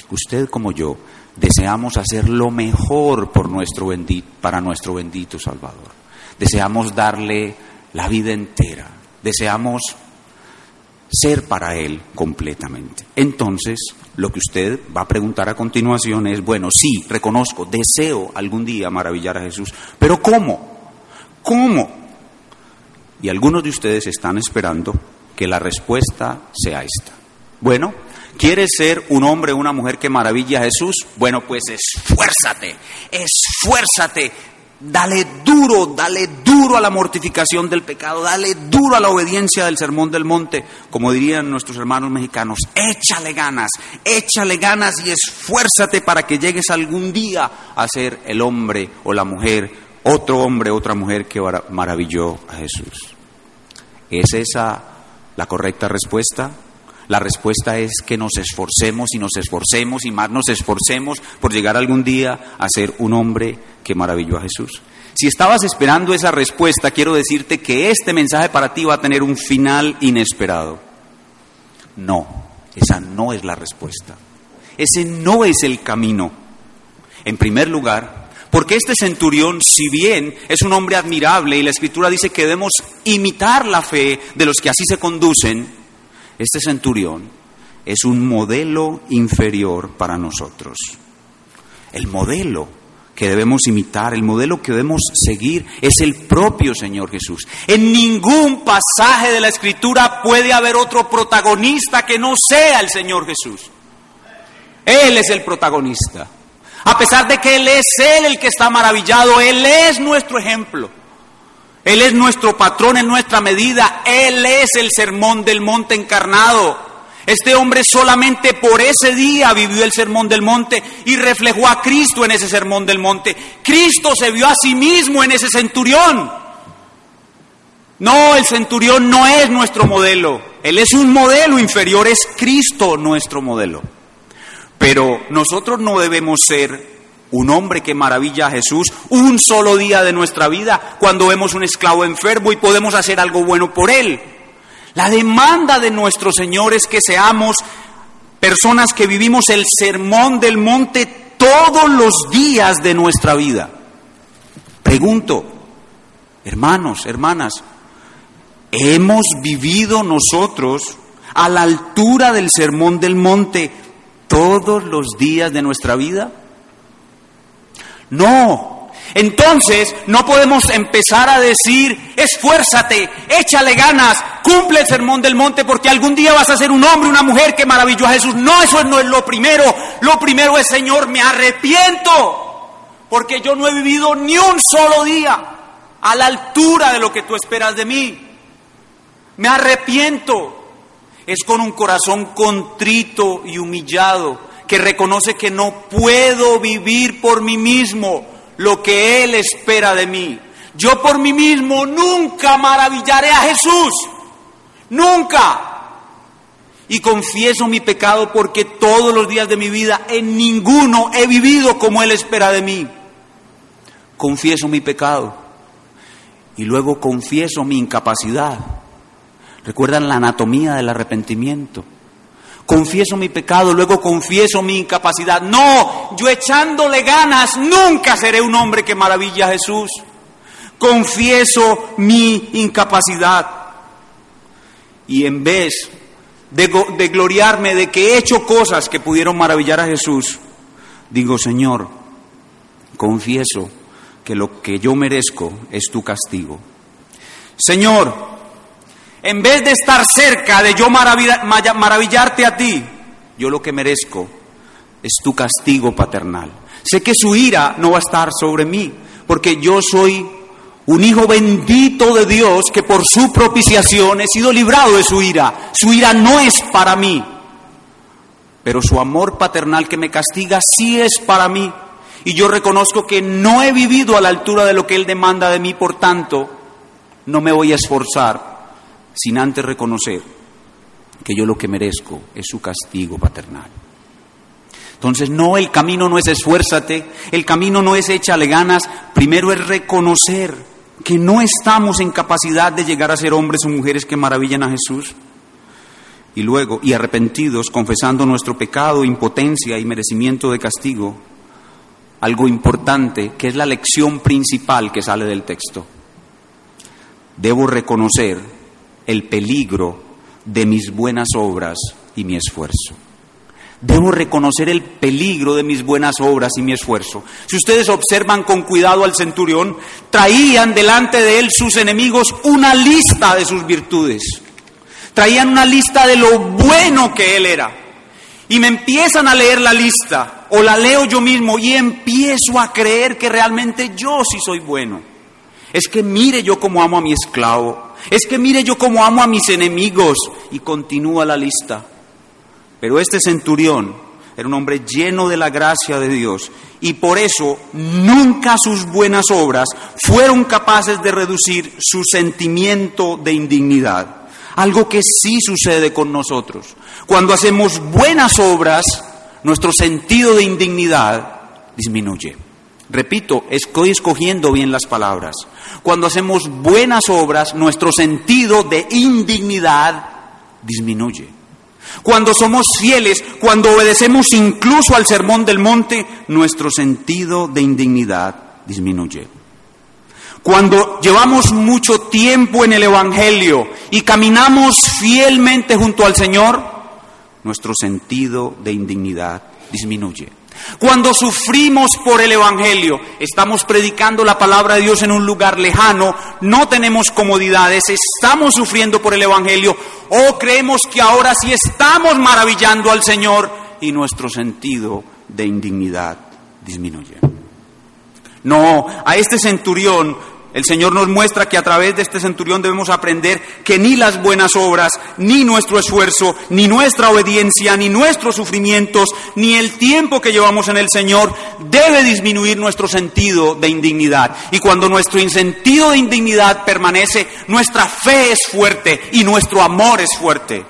Speaker 1: Usted como yo deseamos hacer lo mejor por nuestro bendito, para nuestro bendito Salvador. Deseamos darle la vida entera. Deseamos ser para Él completamente. Entonces, lo que usted va a preguntar a continuación es, bueno, sí, reconozco, deseo algún día maravillar a Jesús, pero ¿cómo? ¿Cómo? Y algunos de ustedes están esperando que la respuesta sea esta. Bueno, ¿Quieres ser un hombre o una mujer que maravilla a Jesús? Bueno, pues esfuérzate, esfuérzate, dale duro, dale duro a la mortificación del pecado, dale duro a la obediencia del sermón del monte, como dirían nuestros hermanos mexicanos, échale ganas, échale ganas y esfuérzate para que llegues algún día a ser el hombre o la mujer, otro hombre, otra mujer que maravilló a Jesús. ¿Es esa la correcta respuesta? La respuesta es que nos esforcemos y nos esforcemos y más nos esforcemos por llegar algún día a ser un hombre que maravilló a Jesús. Si estabas esperando esa respuesta, quiero decirte que este mensaje para ti va a tener un final inesperado. No, esa no es la respuesta. Ese no es el camino. En primer lugar, Porque este centurión, si bien es un hombre admirable y la escritura dice que debemos imitar la fe de los que así se conducen, este centurión es un modelo inferior para nosotros. El modelo que debemos imitar, el modelo que debemos seguir es el propio Señor Jesús. En ningún pasaje de la Escritura puede haber otro protagonista que no sea el Señor Jesús. Él es el protagonista. A pesar de que Él es Él el que está maravillado, Él es nuestro ejemplo. Él es nuestro patrón en nuestra medida. Él es el sermón del monte encarnado. Este hombre solamente por ese día vivió el sermón del monte y reflejó a Cristo en ese sermón del monte. Cristo se vio a sí mismo en ese centurión. No, el centurión no es nuestro modelo. Él es un modelo inferior, es Cristo nuestro modelo. Pero nosotros no debemos ser un hombre que maravilla a Jesús un solo día de nuestra vida cuando vemos un esclavo enfermo y podemos hacer algo bueno por él. La demanda de nuestro Señor es que seamos personas que vivimos el sermón del monte todos los días de nuestra vida. Pregunto, hermanos, hermanas, ¿hemos vivido nosotros a la altura del sermón del monte todos los días de nuestra vida? No, entonces no podemos empezar a decir, esfuérzate, échale ganas, cumple el sermón del monte porque algún día vas a ser un hombre, una mujer que maravilló a Jesús. No, eso no es lo primero. Lo primero es, Señor, me arrepiento porque yo no he vivido ni un solo día a la altura de lo que tú esperas de mí. Me arrepiento. Es con un corazón contrito y humillado que reconoce que no puedo vivir por mí mismo lo que Él espera de mí. Yo por mí mismo nunca maravillaré a Jesús. Nunca. Y confieso mi pecado porque todos los días de mi vida en ninguno he vivido como Él espera de mí. Confieso mi pecado. Y luego confieso mi incapacidad. ¿Recuerdan la anatomía del arrepentimiento? Confieso mi pecado, luego confieso mi incapacidad. No, yo echándole ganas nunca seré un hombre que maravilla a Jesús. Confieso mi incapacidad. Y en vez de, de, gloriarme de que he hecho cosas que pudieron maravillar a Jesús, digo, Señor, confieso que lo que yo merezco es tu castigo. Señor, en vez de estar cerca de yo maravillarte a ti, yo lo que merezco es tu castigo paternal. Sé que su ira no va a estar sobre mí, porque yo soy un hijo bendito de Dios que por su propiciación he sido librado de su ira. Su ira no es para mí, pero su amor paternal que me castiga sí es para mí. Y yo reconozco que no he vivido a la altura de lo que Él demanda de mí, por tanto, no me voy a esforzar sin antes reconocer que yo lo que merezco es su castigo paternal. Entonces, no, el camino no es esfuérzate, el camino no es échale ganas, primero es reconocer que no estamos en capacidad de llegar a ser hombres o mujeres que maravillan a Jesús. Y luego, y arrepentidos, confesando nuestro pecado, impotencia y merecimiento de castigo, algo importante que es la lección principal que sale del texto. Debo reconocer el peligro de mis buenas obras y mi esfuerzo. Debo reconocer el peligro de mis buenas obras y mi esfuerzo. Si ustedes observan con cuidado al centurión, traían delante de él sus enemigos una lista de sus virtudes. Traían una lista de lo bueno que él era. Y me empiezan a leer la lista, o la leo yo mismo, y empiezo a creer que realmente yo sí soy bueno. Es que mire yo cómo amo a mi esclavo, es que mire yo cómo amo a mis enemigos y continúa la lista. Pero este centurión era un hombre lleno de la gracia de Dios y por eso nunca sus buenas obras fueron capaces de reducir su sentimiento de indignidad. Algo que sí sucede con nosotros. Cuando hacemos buenas obras, nuestro sentido de indignidad disminuye. Repito, estoy escogiendo bien las palabras. Cuando hacemos buenas obras, nuestro sentido de indignidad disminuye. Cuando somos fieles, cuando obedecemos incluso al sermón del monte, nuestro sentido de indignidad disminuye. Cuando llevamos mucho tiempo en el Evangelio y caminamos fielmente junto al Señor, nuestro sentido de indignidad disminuye. Cuando sufrimos por el Evangelio, estamos predicando la palabra de Dios en un lugar lejano, no tenemos comodidades, estamos sufriendo por el Evangelio o creemos que ahora sí estamos maravillando al Señor y nuestro sentido de indignidad disminuye. No, a este centurión el Señor nos muestra que a través de este centurión debemos aprender que ni las buenas obras, ni nuestro esfuerzo, ni nuestra obediencia, ni nuestros sufrimientos, ni el tiempo que llevamos en el Señor debe disminuir nuestro sentido de indignidad. Y cuando nuestro sentido de indignidad permanece, nuestra fe es fuerte y nuestro amor es fuerte.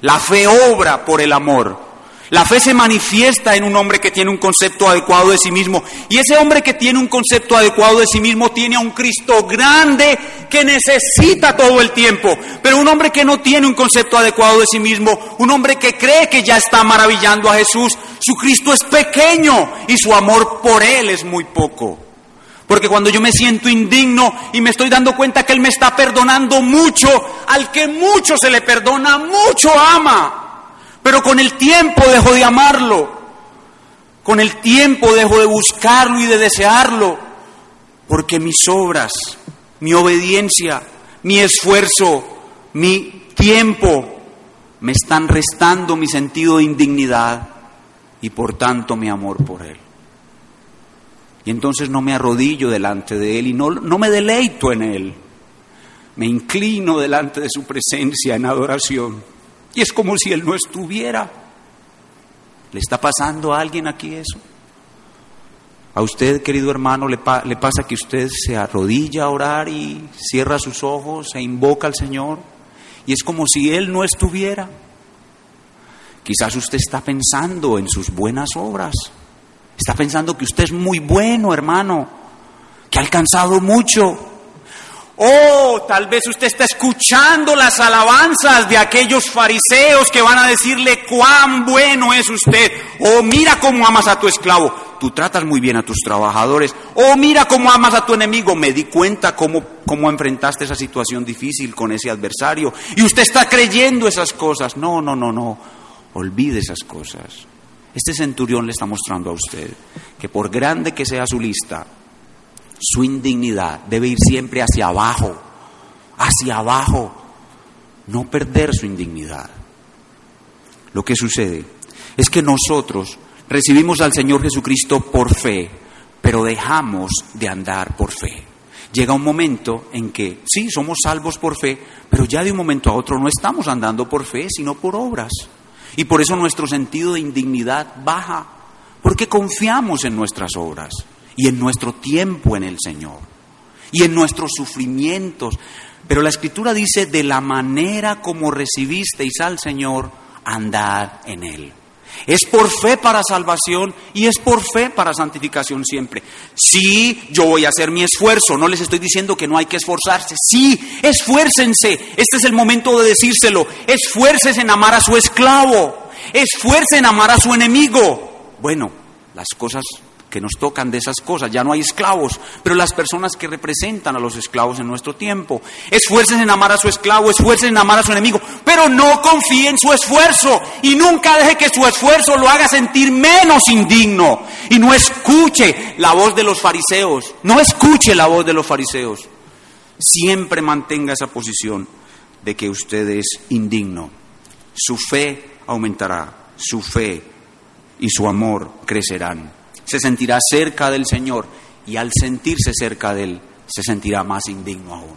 Speaker 1: La fe obra por el amor. La fe se manifiesta en un hombre que tiene un concepto adecuado de sí mismo. Y ese hombre que tiene un concepto adecuado de sí mismo tiene a un Cristo grande que necesita todo el tiempo. Pero un hombre que no tiene un concepto adecuado de sí mismo, un hombre que cree que ya está maravillando a Jesús, su Cristo es pequeño y su amor por Él es muy poco. Porque cuando yo me siento indigno y me estoy dando cuenta que Él me está perdonando mucho, al que mucho se le perdona, mucho ama. Pero con el tiempo dejo de amarlo, con el tiempo dejo de buscarlo y de desearlo, porque mis obras, mi obediencia, mi esfuerzo, mi tiempo me están restando mi sentido de indignidad y por tanto mi amor por Él. Y entonces no me arrodillo delante de Él y no, no me deleito en Él. Me inclino delante de su presencia en adoración. Y es como si Él no estuviera. ¿Le está pasando a alguien aquí eso? A usted, querido hermano, le, pasa que usted se arrodilla a orar y cierra sus ojos e invoca al Señor. Y es como si Él no estuviera. Quizás usted está pensando en sus buenas obras. Está pensando que usted es muy bueno, hermano, que ha alcanzado mucho, Oh, tal vez usted está escuchando las alabanzas de aquellos fariseos que van a decirle cuán bueno es usted. Oh, mira cómo amas a tu esclavo. Tú tratas muy bien a tus trabajadores. Oh, mira cómo amas a tu enemigo. Me di cuenta cómo, cómo enfrentaste esa situación difícil con ese adversario. Y usted está creyendo esas cosas. No, no, no, no. Olvide esas cosas. Este centurión le está mostrando a usted que por grande que sea su lista, su indignidad debe ir siempre hacia abajo, hacia abajo, no perder su indignidad. Lo que sucede es que nosotros recibimos al Señor Jesucristo por fe, pero dejamos de andar por fe. Llega un momento en que sí, somos salvos por fe, pero ya de un momento a otro no estamos andando por fe, sino por obras. Y por eso nuestro sentido de indignidad baja, porque confiamos en nuestras obras y en nuestro tiempo en el Señor y en nuestros sufrimientos. Pero la Escritura dice, de la manera como recibisteis al Señor, andad en Él. Es por fe para salvación y es por fe para santificación siempre. Sí, yo voy a hacer mi esfuerzo, no les estoy diciendo que no hay que esforzarse. Sí, esfuércense, este es el momento de decírselo. Esfuércense en amar a su esclavo, esfuercen en amar a su enemigo. Bueno, las cosas que nos tocan de esas cosas. Ya no hay esclavos, pero las personas que representan a los esclavos en nuestro tiempo. Esfuercen en amar a su esclavo, esfuercen en amar a su enemigo, pero no confíe en su esfuerzo y nunca deje que su esfuerzo lo haga sentir menos indigno. Y no escuche la voz de los fariseos, no escuche la voz de los fariseos. Siempre mantenga esa posición de que usted es indigno. Su fe aumentará, su fe y su amor crecerán se sentirá cerca del Señor y al sentirse cerca de Él se sentirá más indigno aún.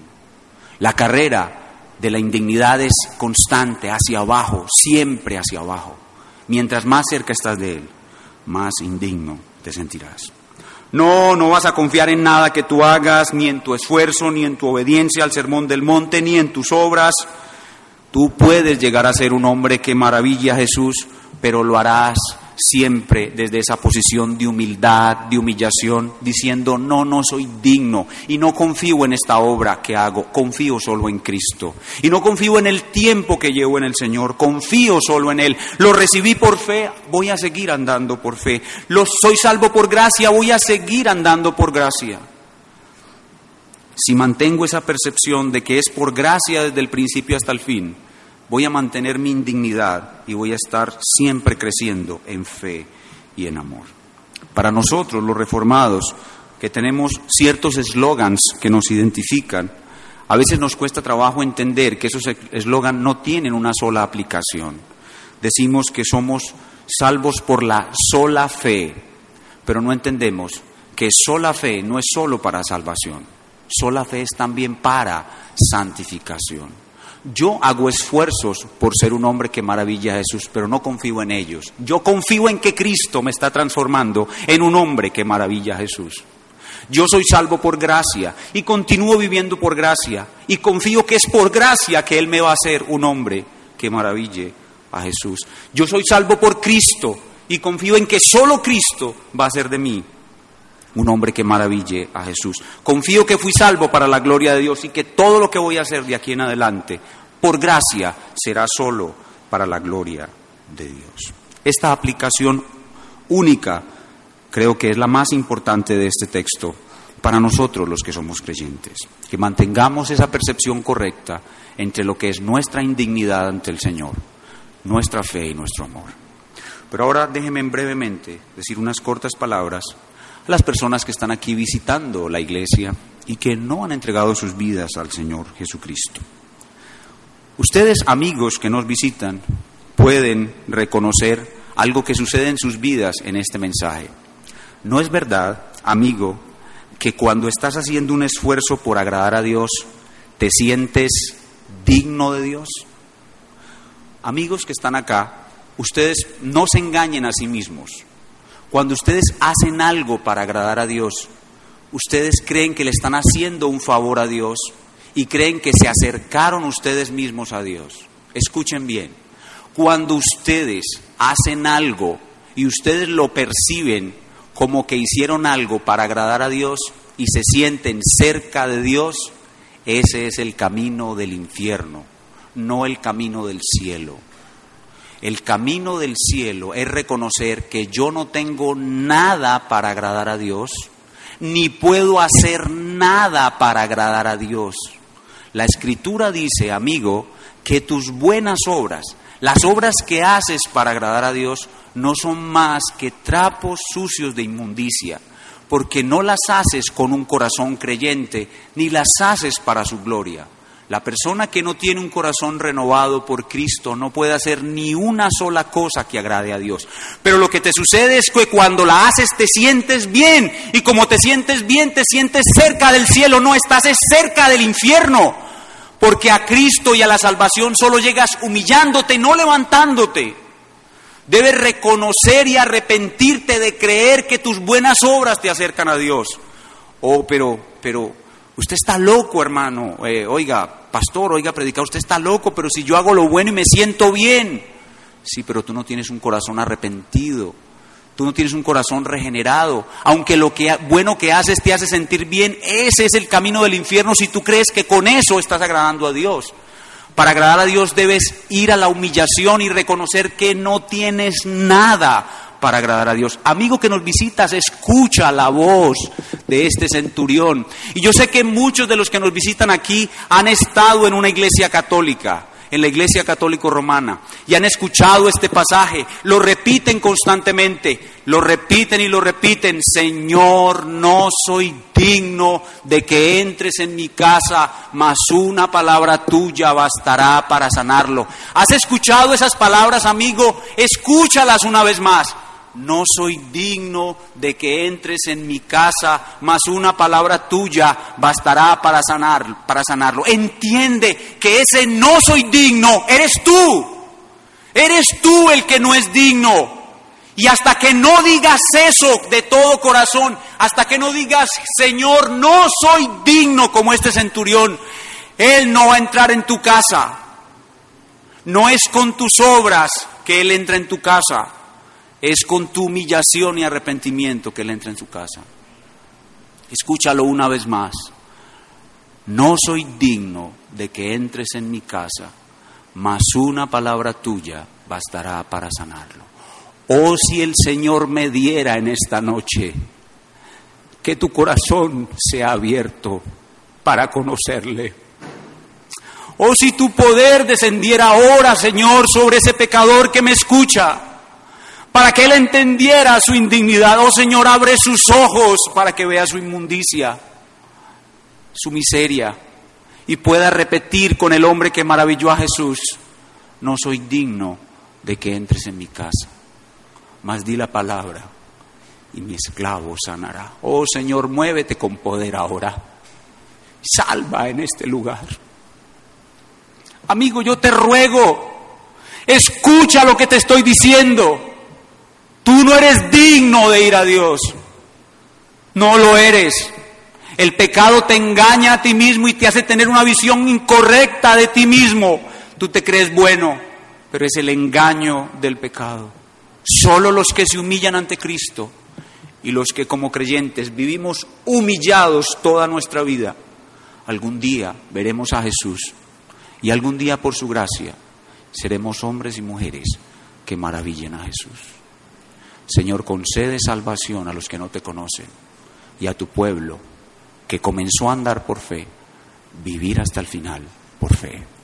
Speaker 1: La carrera de la indignidad es constante, hacia abajo, siempre hacia abajo. Mientras más cerca estás de Él, más indigno te sentirás. No, no vas a confiar en nada que tú hagas, ni en tu esfuerzo, ni en tu obediencia al sermón del monte, ni en tus obras. Tú puedes llegar a ser un hombre que maravilla a Jesús, pero lo harás siempre desde esa posición de humildad, de humillación, diciendo, no, no soy digno y no confío en esta obra que hago, confío solo en Cristo. Y no confío en el tiempo que llevo en el Señor, confío solo en Él. Lo recibí por fe, voy a seguir andando por fe. Lo soy salvo por gracia, voy a seguir andando por gracia. Si mantengo esa percepción de que es por gracia desde el principio hasta el fin, voy a mantener mi indignidad y voy a estar siempre creciendo en fe y en amor. Para nosotros, los reformados, que tenemos ciertos eslogans que nos identifican, a veces nos cuesta trabajo entender que esos eslogans no tienen una sola aplicación. Decimos que somos salvos por la sola fe, pero no entendemos que sola fe no es solo para salvación, sola fe es también para santificación. Yo hago esfuerzos por ser un hombre que maravilla a Jesús, pero no confío en ellos. Yo confío en que Cristo me está transformando en un hombre que maravilla a Jesús. Yo soy salvo por gracia y continúo viviendo por gracia y confío que es por gracia que Él me va a hacer un hombre que maraville a Jesús. Yo soy salvo por Cristo y confío en que solo Cristo va a ser de mí un hombre que maraville a Jesús. Confío que fui salvo para la gloria de Dios y que todo lo que voy a hacer de aquí en adelante, por gracia, será solo para la gloria de Dios. Esta aplicación única creo que es la más importante de este texto para nosotros los que somos creyentes. Que mantengamos esa percepción correcta entre lo que es nuestra indignidad ante el Señor, nuestra fe y nuestro amor. Pero ahora déjenme brevemente decir unas cortas palabras las personas que están aquí visitando la iglesia y que no han entregado sus vidas al Señor Jesucristo. Ustedes, amigos que nos visitan, pueden reconocer algo que sucede en sus vidas en este mensaje. No es verdad, amigo, que cuando estás haciendo un esfuerzo por agradar a Dios, te sientes digno de Dios. Amigos que están acá, ustedes no se engañen a sí mismos. Cuando ustedes hacen algo para agradar a Dios, ustedes creen que le están haciendo un favor a Dios y creen que se acercaron ustedes mismos a Dios. Escuchen bien, cuando ustedes hacen algo y ustedes lo perciben como que hicieron algo para agradar a Dios y se sienten cerca de Dios, ese es el camino del infierno, no el camino del cielo. El camino del cielo es reconocer que yo no tengo nada para agradar a Dios, ni puedo hacer nada para agradar a Dios. La escritura dice, amigo, que tus buenas obras, las obras que haces para agradar a Dios, no son más que trapos sucios de inmundicia, porque no las haces con un corazón creyente, ni las haces para su gloria. La persona que no tiene un corazón renovado por Cristo no puede hacer ni una sola cosa que agrade a Dios. Pero lo que te sucede es que cuando la haces te sientes bien y como te sientes bien te sientes cerca del cielo, no estás cerca del infierno. Porque a Cristo y a la salvación solo llegas humillándote, no levantándote. Debes reconocer y arrepentirte de creer que tus buenas obras te acercan a Dios. Oh, pero, pero, Usted está loco, hermano. Eh, oiga, pastor, oiga, predicador, usted está loco, pero si yo hago lo bueno y me siento bien. Sí, pero tú no tienes un corazón arrepentido. Tú no tienes un corazón regenerado. Aunque lo que, bueno que haces te hace sentir bien, ese es el camino del infierno si tú crees que con eso estás agradando a Dios. Para agradar a Dios debes ir a la humillación y reconocer que no tienes nada para agradar a Dios. Amigo que nos visitas, escucha la voz de este centurión. Y yo sé que muchos de los que nos visitan aquí han estado en una iglesia católica en la Iglesia Católica Romana y han escuchado este pasaje, lo repiten constantemente, lo repiten y lo repiten, Señor, no soy digno de que entres en mi casa, mas una palabra tuya bastará para sanarlo. ¿Has escuchado esas palabras, amigo? Escúchalas una vez más no soy digno de que entres en mi casa, mas una palabra tuya bastará para sanar, para sanarlo. Entiende que ese no soy digno, eres tú. Eres tú el que no es digno. Y hasta que no digas eso de todo corazón, hasta que no digas, Señor, no soy digno como este centurión, Él no va a entrar en tu casa. No es con tus obras que Él entra en tu casa es con tu humillación y arrepentimiento que Él entra en su casa. Escúchalo una vez más. No soy digno de que entres en mi casa, mas una palabra tuya bastará para sanarlo. Oh, si el Señor me diera en esta noche que tu corazón sea abierto para conocerle. Oh, si tu poder descendiera ahora, Señor, sobre ese pecador que me escucha, para que él entendiera su indignidad. Oh, Señor, abre sus ojos para que vea su inmundicia, su miseria, y pueda repetir con el hombre que maravilló a Jesús, no soy digno de que entres en mi casa, mas di la palabra y mi esclavo sanará. Oh Señor, muévete con poder ahora. Salva en este lugar. Amigo, yo te ruego, escucha lo que te estoy diciendo. Tú no eres digno de ir a Dios. No lo eres. El pecado te engaña a ti mismo y te hace tener una visión incorrecta de ti mismo. Tú te crees bueno, pero es el engaño del pecado. Solo los que se humillan ante Cristo y los que como creyentes vivimos humillados toda nuestra vida, algún día veremos a Jesús y algún día por su gracia seremos hombres y mujeres que maravillen a Jesús. Señor, concede salvación a los que no te conocen y a tu pueblo que comenzó a andar por fe, vivir hasta el final por fe.